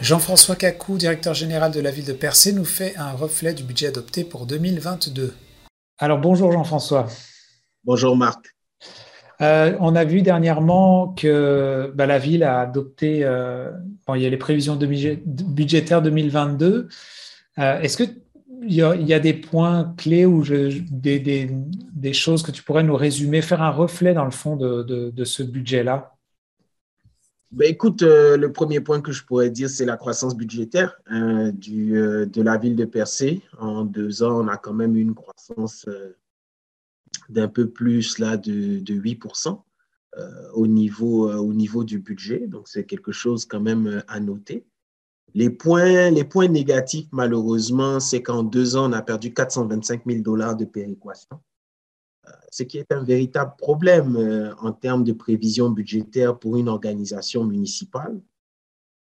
Jean-François Cacou, directeur général de la ville de Percé, nous fait un reflet du budget adopté pour 2022. Alors bonjour Jean-François. Bonjour Marc. Euh, on a vu dernièrement que bah, la ville a adopté, euh, il y a les prévisions de budgétaires 2022. Euh, est-ce qu'il y, y, a des points clés ou des, choses que tu pourrais nous résumer, faire un reflet dans le fond de ce budget-là? Ben, écoute, euh, le premier point que je pourrais dire, c'est la croissance budgétaire euh, du, euh, de la ville de Percé. En deux ans, on a quand même une croissance d'un peu plus là, de, de 8% au, niveau, au niveau du budget. Donc, c'est quelque chose quand même à noter. Les points, les points négatifs, malheureusement, c'est qu'en deux ans, on a perdu 425 000 dollars de péréquation ce qui est un véritable problème euh, en termes de prévision budgétaire pour une organisation municipale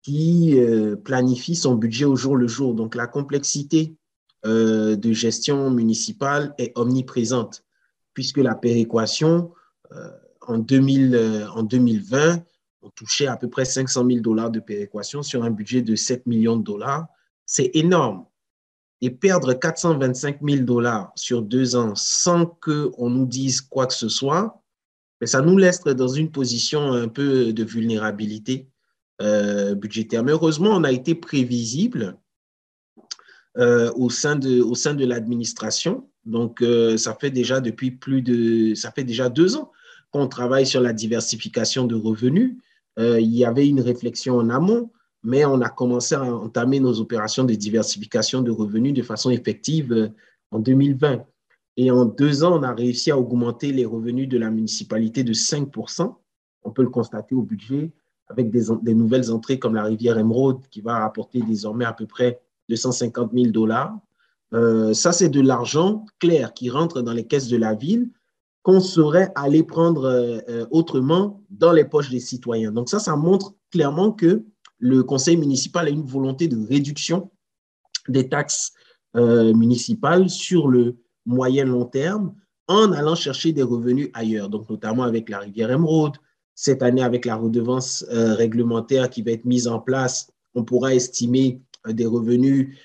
qui euh, planifie son budget au jour le jour. Donc la complexité euh, de gestion municipale est omniprésente, puisque la péréquation en, 2000, en 2020, on touchait à peu près 500 000 dollars de péréquation sur un budget de 7 millions de dollars. C'est énorme et perdre 425 000 dollars sur deux ans sans qu'on nous dise quoi que ce soit, mais ça nous laisse dans une position un peu de vulnérabilité euh, budgétaire. Mais heureusement, on a été prévisible euh, au sein de, au sein de l'administration. Donc, euh, ça fait déjà depuis plus de, ça fait déjà deux ans qu'on travaille sur la diversification de revenus. il y avait une réflexion en amont mais on a commencé à entamer nos opérations de diversification de revenus de façon effective euh, en 2020. Et en deux ans, on a réussi à augmenter les revenus de la municipalité de 5%. On peut le constater au budget avec des, nouvelles entrées comme la rivière Emeraude qui va rapporter désormais à peu près 250 000 dollars. Euh, ça, c'est de l'argent clair qui rentre dans les caisses de la ville qu'on saurait aller prendre euh, autrement dans les poches des citoyens. Donc ça, ça montre clairement que le conseil municipal a une volonté de réduction des taxes euh, municipales sur le moyen long terme en allant chercher des revenus ailleurs, donc notamment avec la rivière Emeraude. Cette année, avec la redevance euh, réglementaire qui va être mise en place, on pourra estimer euh, des revenus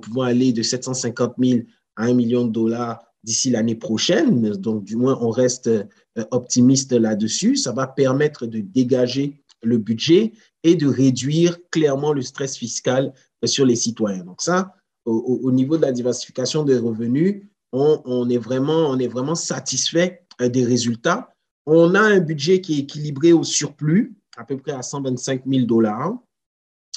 pouvant aller de 750 000 à 1 million de dollars d'ici l'année prochaine. Donc, du moins, on reste optimiste là-dessus. Ça va permettre de dégager le budget et de réduire clairement le stress fiscal sur les citoyens. Donc ça, au, niveau de la diversification des revenus, on, est vraiment, on satisfait euh, des résultats. On a un budget qui est équilibré au surplus, à peu près à 125 000 dollars,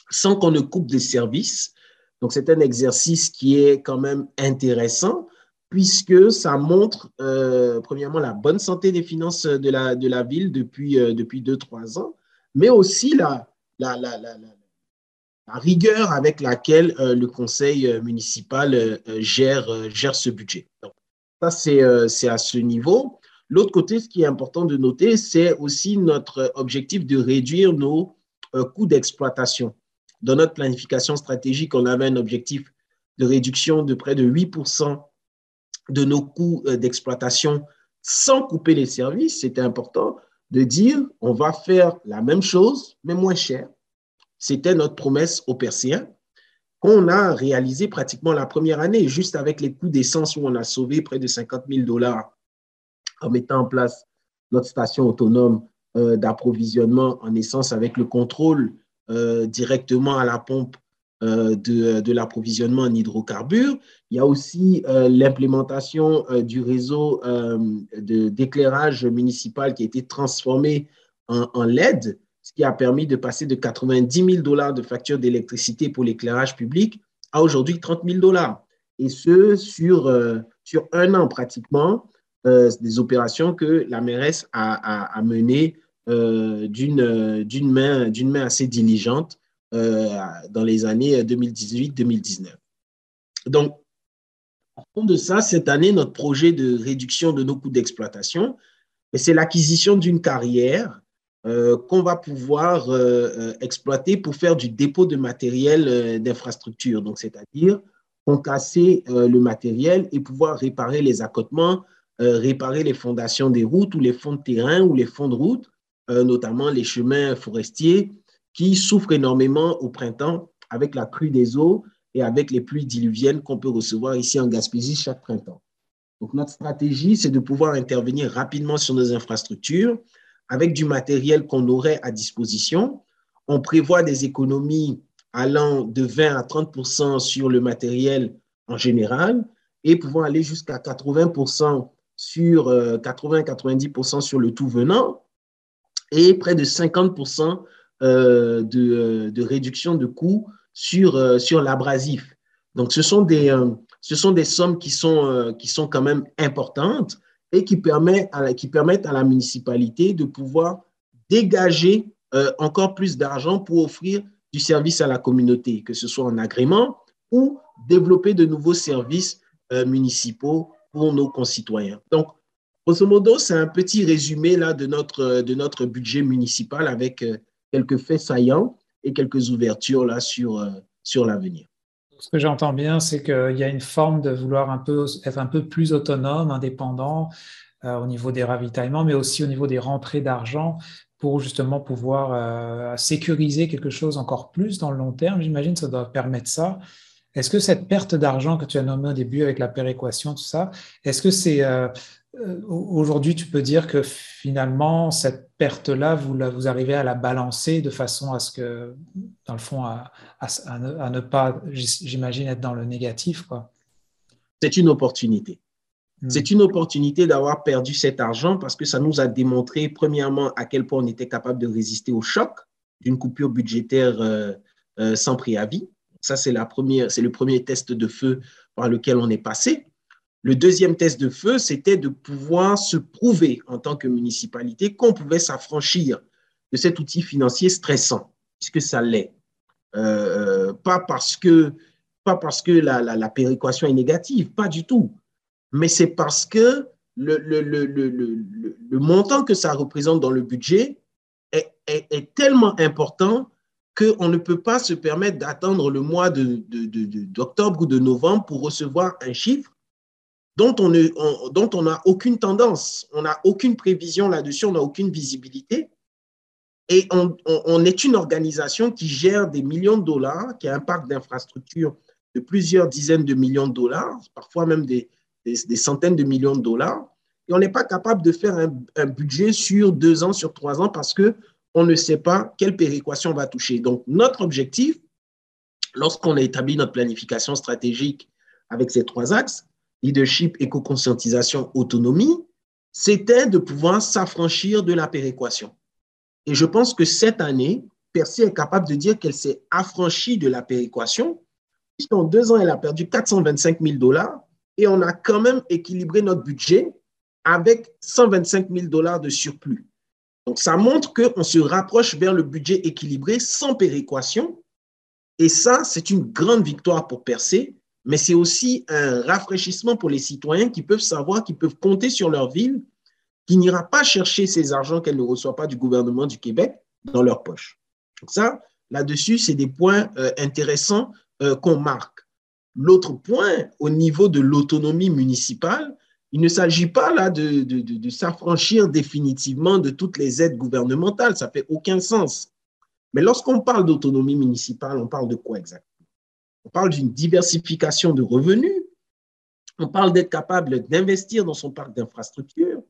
sans qu'on ne coupe des services. Donc c'est un exercice qui est quand même intéressant puisque ça montre, euh, premièrement, la bonne santé des finances de la, ville depuis, euh, depuis deux, trois ans, mais aussi la, la, la, la, la rigueur avec laquelle euh, le conseil euh, municipal euh, gère, gère ce budget. Ça, c'est à ce niveau. L'autre côté, ce qui est important de noter, c'est aussi notre objectif de réduire nos coûts d'exploitation. Dans notre planification stratégique, on avait un objectif de réduction de près de 8 de nos coûts d'exploitation sans couper les services. C'était important de dire on va faire la même chose, mais moins cher. C'était notre promesse aux Persiens qu'on a réalisé pratiquement la première année, juste avec les coûts d'essence où on a sauvé près de 50 000 dollars en mettant en place notre station autonome euh, d'approvisionnement en essence avec le contrôle euh, directement à la pompe euh, de, l'approvisionnement en hydrocarbures. Il y a aussi euh, l'implémentation euh, du réseau d'éclairage municipal qui a été transformé en, LED, ce qui a permis de passer de 90 000 dollars de facture d'électricité pour l'éclairage public à aujourd'hui 30 000 dollars. Et ce, sur, sur un an pratiquement, des opérations que la mairesse a, menées d'une main, main assez diligente dans les années 2018-2019. Donc, en fond de ça, cette année, notre projet de réduction de nos coûts d'exploitation, c'est l'acquisition d'une carrière euh, qu'on va pouvoir euh, exploiter pour faire du dépôt de matériel d'infrastructure. Donc, c'est-à-dire concasser le matériel et pouvoir réparer les accotements, réparer les fondations des routes ou les fonds de terrain ou les fonds de route, notamment les chemins forestiers qui souffre énormément au printemps avec la crue des eaux et avec les pluies diluviennes qu'on peut recevoir ici en Gaspésie chaque printemps. Donc, notre stratégie, c'est de pouvoir intervenir rapidement sur nos infrastructures avec du matériel qu'on aurait à disposition. On prévoit des économies allant de 20 à 30% sur le matériel en général et pouvant aller jusqu'à 80% sur 80-90% euh, sur le tout venant et près de 50 euh, de, de, réduction de coûts sur, euh, sur l'abrasif. Donc, ce sont, des, ce sont des sommes qui sont, qui sont quand même importantes et qui permettent à la, qui permettent à la municipalité de pouvoir dégager encore plus d'argent pour offrir du service à la communauté, que ce soit en agrément ou développer de nouveaux services municipaux pour nos concitoyens. Donc, grosso modo, c'est un petit résumé là, de, notre, de notre budget municipal avec euh, quelques faits saillants et quelques ouvertures là, sur, euh, sur l'avenir. Ce que j'entends bien, c'est qu'il y a une forme de vouloir un peu, être un peu plus autonome, indépendant euh, au niveau des ravitaillements, mais aussi au niveau des rentrées d'argent pour justement pouvoir sécuriser quelque chose encore plus dans le long terme. J'imagine que ça doit permettre ça. Est-ce que cette perte d'argent que tu as nommée au début avec la péréquation, tout ça, est-ce que c'est euh, euh, aujourd'hui tu peux dire que finalement cette perte-là, vous, vous arrivez à la balancer de façon à ce que, dans le fond, à, ne, pas, j'imagine, être dans le négatif, C'est une opportunité. Hmm. C'est une opportunité d'avoir perdu cet argent parce que ça nous a démontré, premièrement, à quel point on était capable de résister au choc d'une coupure budgétaire euh, sans préavis. Ça, c'est le premier test de feu par lequel on est passé. Le deuxième test de feu, c'était de pouvoir se prouver en tant que municipalité qu'on pouvait s'affranchir de cet outil financier stressant, puisque ça l'est. Euh, pas parce que, pas parce que la, péréquation est négative, pas du tout, mais c'est parce que le, montant que ça représente dans le budget est tellement important qu'on ne peut pas se permettre d'attendre le mois d'octobre ou de novembre pour recevoir un chiffre dont on n'a dont on aucune tendance, on n'a aucune prévision là-dessus, on n'a aucune visibilité. Et on, est une organisation qui gère des millions de dollars, qui a un parc d'infrastructures de plusieurs dizaines de millions de dollars, parfois même des, centaines de millions de dollars. Et on n'est pas capable de faire un, budget sur deux ans, sur trois ans, parce que on ne sait pas quelle péréquation va toucher. Donc, notre objectif, lorsqu'on a établi notre planification stratégique avec ces trois axes, leadership, éco-conscientisation, autonomie, c'était de pouvoir s'affranchir de la péréquation. Et je pense que cette année, Percy est capable de dire qu'elle s'est affranchie de la péréquation, puisqu'en deux ans, elle a perdu 425 000 dollars et on a quand même équilibré notre budget avec 125 000 dollars de surplus. Donc, ça montre qu'on se rapproche vers le budget équilibré sans péréquation. Et ça, c'est une grande victoire pour Percé, mais c'est aussi un rafraîchissement pour les citoyens qui peuvent savoir qu'ils peuvent compter sur leur ville, qui n'ira pas chercher ces argents qu'elle ne reçoit pas du gouvernement du Québec dans leur poche. Donc ça, là-dessus, c'est des points euh, intéressants euh, qu'on marque. L'autre point, au niveau de l'autonomie municipale, il ne s'agit pas là de, s'affranchir définitivement de toutes les aides gouvernementales, ça fait aucun sens. Mais lorsqu'on parle d'autonomie municipale, on parle de quoi exactement? On parle d'une diversification de revenus, on parle d'être capable d'investir dans son parc d'infrastructures,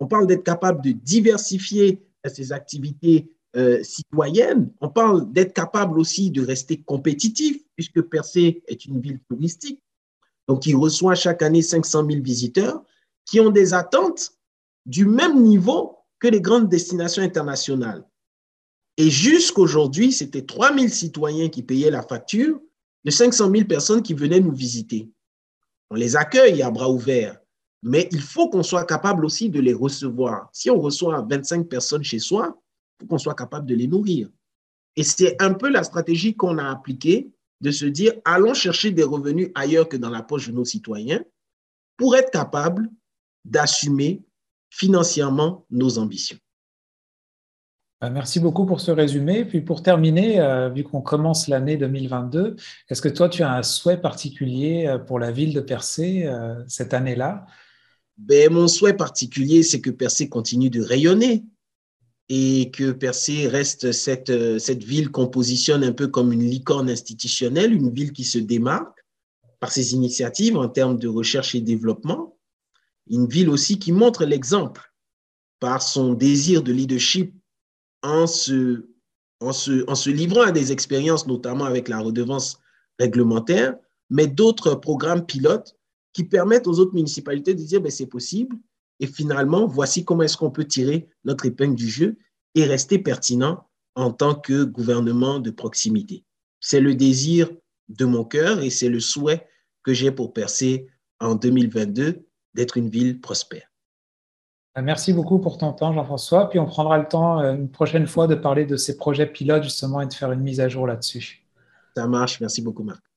on parle d'être capable de diversifier ses activités euh, citoyennes, on parle d'être capable aussi de rester compétitif, puisque Percé est une ville touristique. Donc il reçoit chaque année 500 000 visiteurs qui ont des attentes du même niveau que les grandes destinations internationales. Et jusqu'aujourd'hui, c'était 3 000 citoyens qui payaient la facture de 500 000 personnes qui venaient nous visiter. On les accueille à bras ouverts, mais il faut qu'on soit capable aussi de les recevoir. Si on reçoit 25 personnes chez soi, il faut qu'on soit capable de les nourrir. Et c'est un peu la stratégie qu'on a appliquée de se dire, allons chercher des revenus ailleurs que dans la poche de nos citoyens pour être capable d'assumer financièrement nos ambitions. Ben, merci beaucoup pour ce résumé. Puis pour terminer, euh, vu qu'on commence l'année 2022, est-ce que toi, tu as un souhait particulier euh, pour la ville de Percé euh, cette année-là? Ben, Mon souhait particulier, c'est que Percé continue de rayonner et que Percé reste cette, cette ville qu'on positionne un peu comme une licorne institutionnelle, une ville qui se démarque par ses initiatives en termes de recherche et développement, une ville aussi qui montre l'exemple par son désir de leadership en se, livrant à des expériences, notamment avec la redevance réglementaire, mais d'autres programmes pilotes qui permettent aux autres municipalités de dire ben, c'est possible. Et finalement, voici comment est-ce qu'on peut tirer notre épingle du jeu et rester pertinent en tant que gouvernement de proximité. C'est le désir de mon cœur et c'est le souhait que j'ai pour percer en 2022 d'être une ville prospère. Merci beaucoup pour ton temps, Jean-François. Puis on prendra le temps euh, une prochaine fois de parler de ces projets pilotes justement et de faire une mise à jour là-dessus. Ça marche. Merci beaucoup, Marc.